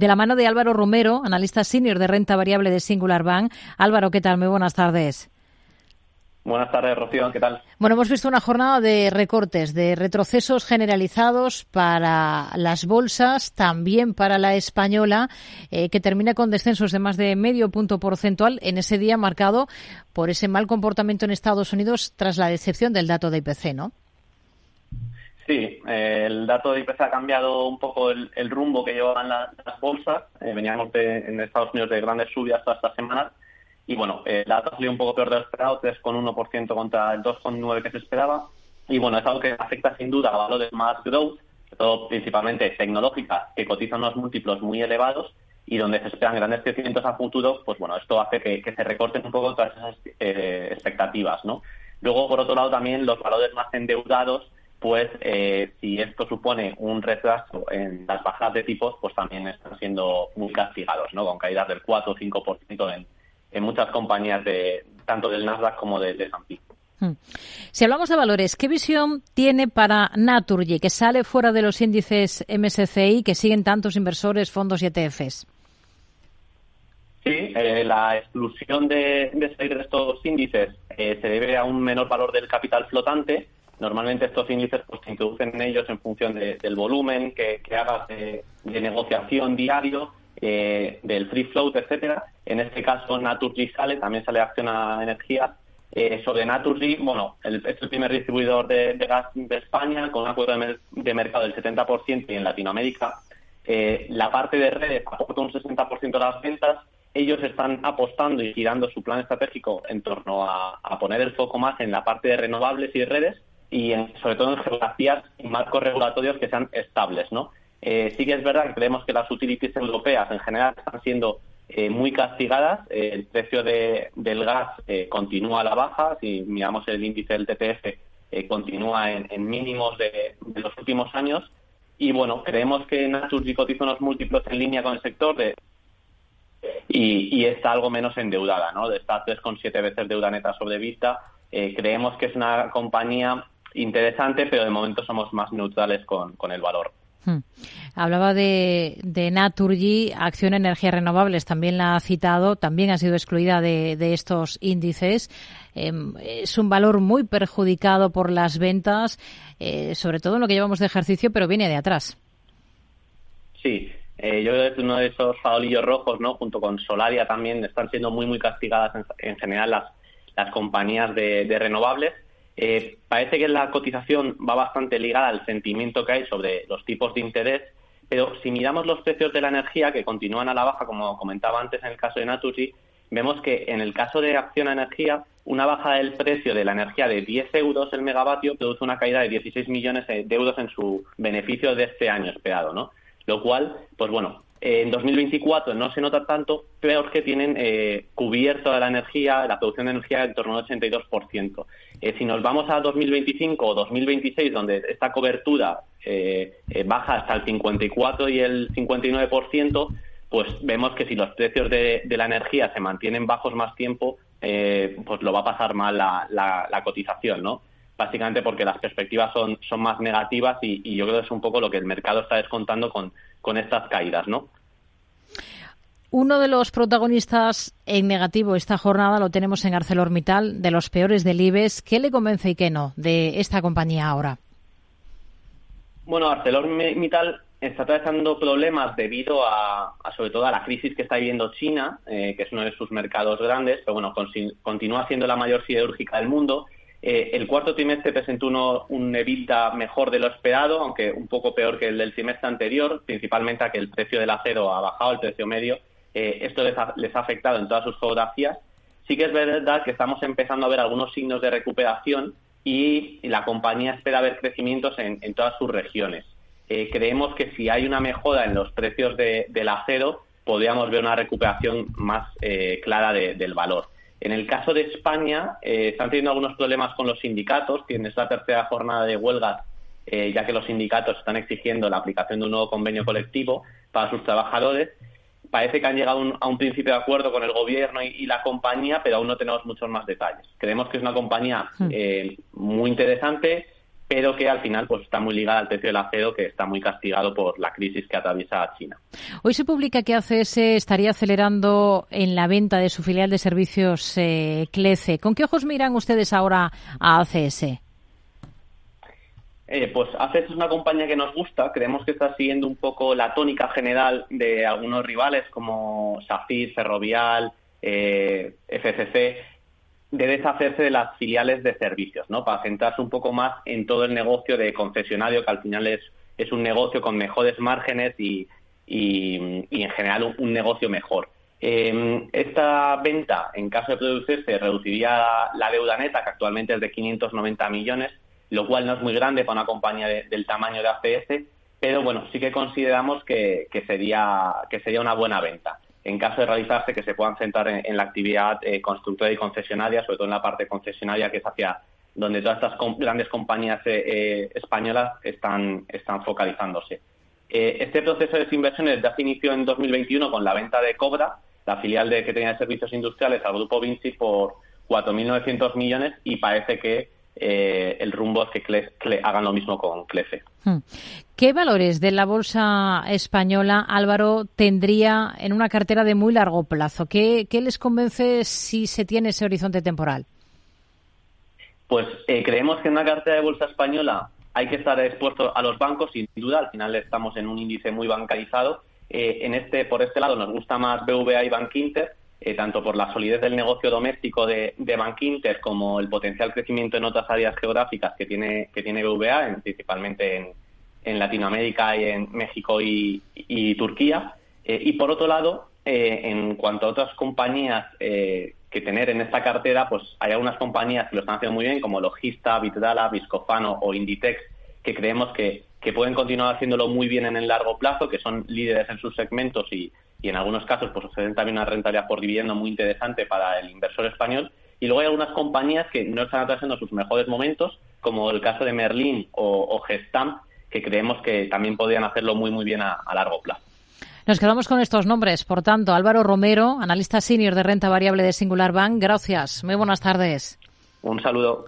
de la mano de Álvaro Romero, analista senior de renta variable de Singular Bank. Álvaro, ¿qué tal? Muy buenas tardes. Buenas tardes, Rocío. ¿Qué tal? Bueno, hemos visto una jornada de recortes, de retrocesos generalizados para las bolsas, también para la española, eh, que termina con descensos de más de medio punto porcentual en ese día marcado por ese mal comportamiento en Estados Unidos tras la decepción del dato de IPC, ¿no? Sí, eh, el dato de IPC ha cambiado un poco el, rumbo que llevaban las bolsas. Eh, veníamos de, en Estados Unidos de grandes subidas todas estas semanas y bueno, el dato salió un poco peor de lo esperado, 3,1% contra el 2,9% que se esperaba. Y bueno, es algo que afecta sin duda a valores más growth, todo principalmente tecnológicas, que cotizan unos múltiplos muy elevados y donde se esperan grandes crecimientos a futuro, pues bueno, esto hace que, se recorten un poco todas esas eh, expectativas, ¿no? Luego, por otro lado, también los valores más endeudados, pues eh, si esto supone un retraso en las bajadas de tipos, pues también están siendo muy castigados, ¿no? Con caídas del 4 o 5% en, en muchas compañías de tanto del Nasdaq como de, de hmm. Si hablamos de valores, ¿qué visión tiene para Naturgy, que sale fuera de los índices MSCI que siguen tantos inversores, fondos y ETFs? Sí, eh, la exclusión de, salir de estos índices eh, se debe a un menor valor del capital flotante. Normalmente estos índices pues, se introducen en ellos en función del volumen que, hagas de, negociación diario eh, del free float, etcétera. En este caso, Naturgy sale, también sale Acción a Energía. Eh, sobre Naturgy, bueno, el, es el primer distribuidor de, gas de España con una cuota de, mercado del 70% y en Latinoamérica. Eh, la parte de redes aporta un 60% de las ventas. Ellos están apostando y girando su plan estratégico en torno a, poner el foco más en la parte de renovables y redes y sobre todo en geografías y marcos regulatorios que sean estables, ¿no? Eh, sí que es verdad que creemos que las utilities europeas en general están siendo eh, muy castigadas. Eh, el precio del gas continúa a la baja. Si miramos el índice del TTF, continúa en, mínimos de, los últimos años. Y bueno, creemos que Naturgy cotiza unos múltiplos en línea con el sector de, y, está algo menos endeudada, ¿no? Está 3,7 veces deuda neta sobre vista. creemos que es una compañía interesante, pero de momento somos más neutrales con el valor. Hmm. Hablaba de, de Naturgy, Acción Energías Renovables, también la ha citado, también ha sido excluida de, estos índices. Em, es un valor muy perjudicado por las ventas, eh, sobre todo en lo que llevamos de ejercicio, pero viene de atrás. Sí, eh, yo creo que es uno de esos farolillos rojos, ¿no? Junto con Solaria también están siendo muy, muy castigadas en, general las, las compañías de renovables eh, parece que la cotización va bastante ligada al sentimiento que hay sobre los tipos de interés, pero si miramos los precios de la energía, que continúan a la baja, como comentaba antes en el caso de Naturgy, vemos que en el caso de Acción a Energía, una baja del precio de la energía de 10 euros el megavatio produce una caída de 16 millones de euros en su beneficio de este año esperado, ¿no? Lo cual, pues bueno, en 2024 no se nota tanto, pero que tienen eh, cubierto la energía, la producción de energía en torno al 82%. Eh, si nos vamos a 2025 o 2026, donde esta cobertura eh, eh, baja hasta el 54 y el 59%, pues vemos que si los precios de, la energía se mantienen bajos más tiempo, pues lo va a pasar mal la, cotización, ¿no? Básicamente porque las perspectivas son, son más negativas y, yo creo que es un poco lo que el mercado está descontando con, con estas caídas, ¿no? Uno de los protagonistas en negativo esta jornada lo tenemos en ArcelorMittal, de los peores del IBEX. ¿Qué le convence y qué no de esta compañía ahora? Bueno, ArcelorMittal está atravesando problemas debido a, sobre todo a la crisis que está viviendo China, eh, que es uno de sus mercados grandes, pero bueno, continúa siendo la mayor siderúrgica del mundo. Eh, el cuarto trimestre presentó uno, un EBITDA mejor de lo esperado, aunque un poco peor que el del trimestre anterior, principalmente a que el precio del acero ha bajado, el precio medio, eh, esto les ha, les ha afectado en todas sus geografías. Sí que es verdad que estamos empezando a ver algunos signos de recuperación y la compañía espera ver crecimientos en, todas sus regiones. Eh, creemos que si hay una mejora en los precios del acero, podríamos ver una recuperación más clara del valor. En el caso de España, están teniendo algunos problemas con los sindicatos. Tienes la tercera jornada de huelgas, ya que los sindicatos están exigiendo la aplicación de un nuevo convenio colectivo para sus trabajadores parece que han llegado a un principio de acuerdo con el gobierno y, la compañía, pero aún no tenemos muchos más detalles. Creemos que es una compañía hmm. eh, muy interesante, pero que al final pues está muy ligada al precio del acero que está muy castigado por la crisis que atraviesa China. Hoy se publica que ACS estaría acelerando en la venta de su filial de servicios eh, CLECE. ¿Con qué ojos miran ustedes ahora a ACS? Eh, pues ACS es una compañía que nos gusta, creemos que está siguiendo un poco la tónica general de algunos rivales como Safir, Ferrovial, eh, FCC, de deshacerse de las filiales de servicios, ¿no? Para centrarse un poco más en todo el negocio de concesionario, que al final es, es un negocio con mejores márgenes y, y, en general un, negocio mejor. Em, esta venta, en caso de producirse, reduciría la deuda neta, que actualmente es de 590 millones, lo cual no es muy grande para una compañía del tamaño de ACS, pero bueno, sí que consideramos que, que, sería, que sería una buena venta en caso de realizarse, que se puedan centrar en, la actividad eh, constructora y concesionaria, sobre todo en la parte concesionaria, que es hacia donde todas estas grandes compañías eh, eh, españolas están, focalizándose. este proceso de desinversiones ya se inició en 2021 con la venta de Cobra, la filial de que tenía servicios industriales al grupo Vinci por 4.900 millones y parece que eh, el rumbo es que hagan lo mismo con Clefe. Hmm. ¿Qué valores de la bolsa española, Álvaro, tendría en una cartera de muy largo plazo? ¿Qué, les convence si se tiene ese horizonte temporal? Pues eh, creemos que en una cartera de bolsa española hay que estar expuesto a los bancos, sin duda. Al final estamos en un índice muy bancarizado. Eh, en este, por este lado, nos gusta más BVA y Bank Inter eh, tanto por la solidez del negocio doméstico de, de Inter como el potencial crecimiento en otras áreas geográficas que tiene, que tiene BVA, principalmente en, en, Latinoamérica y en México y, Turquía. Eh, y por otro lado, eh, en cuanto a otras compañías que tener en esta cartera, pues hay algunas compañías que lo están haciendo muy bien, como Logista, Vitdala, Viscofano o Inditex, que creemos que, que pueden continuar haciéndolo muy bien en el largo plazo, que son líderes en sus segmentos y, y en algunos casos pues ofrecen también una rentabilidad por dividendo muy interesante para el inversor español. Y luego hay algunas compañías que no están atravesando sus mejores momentos, como el caso de Merlin o, Gestamp, que creemos que también podrían hacerlo muy muy bien a, a largo plazo. Nos quedamos con estos nombres. Por tanto, Álvaro Romero, analista senior de renta variable de Singular Bank. Gracias. Muy buenas tardes. Un saludo.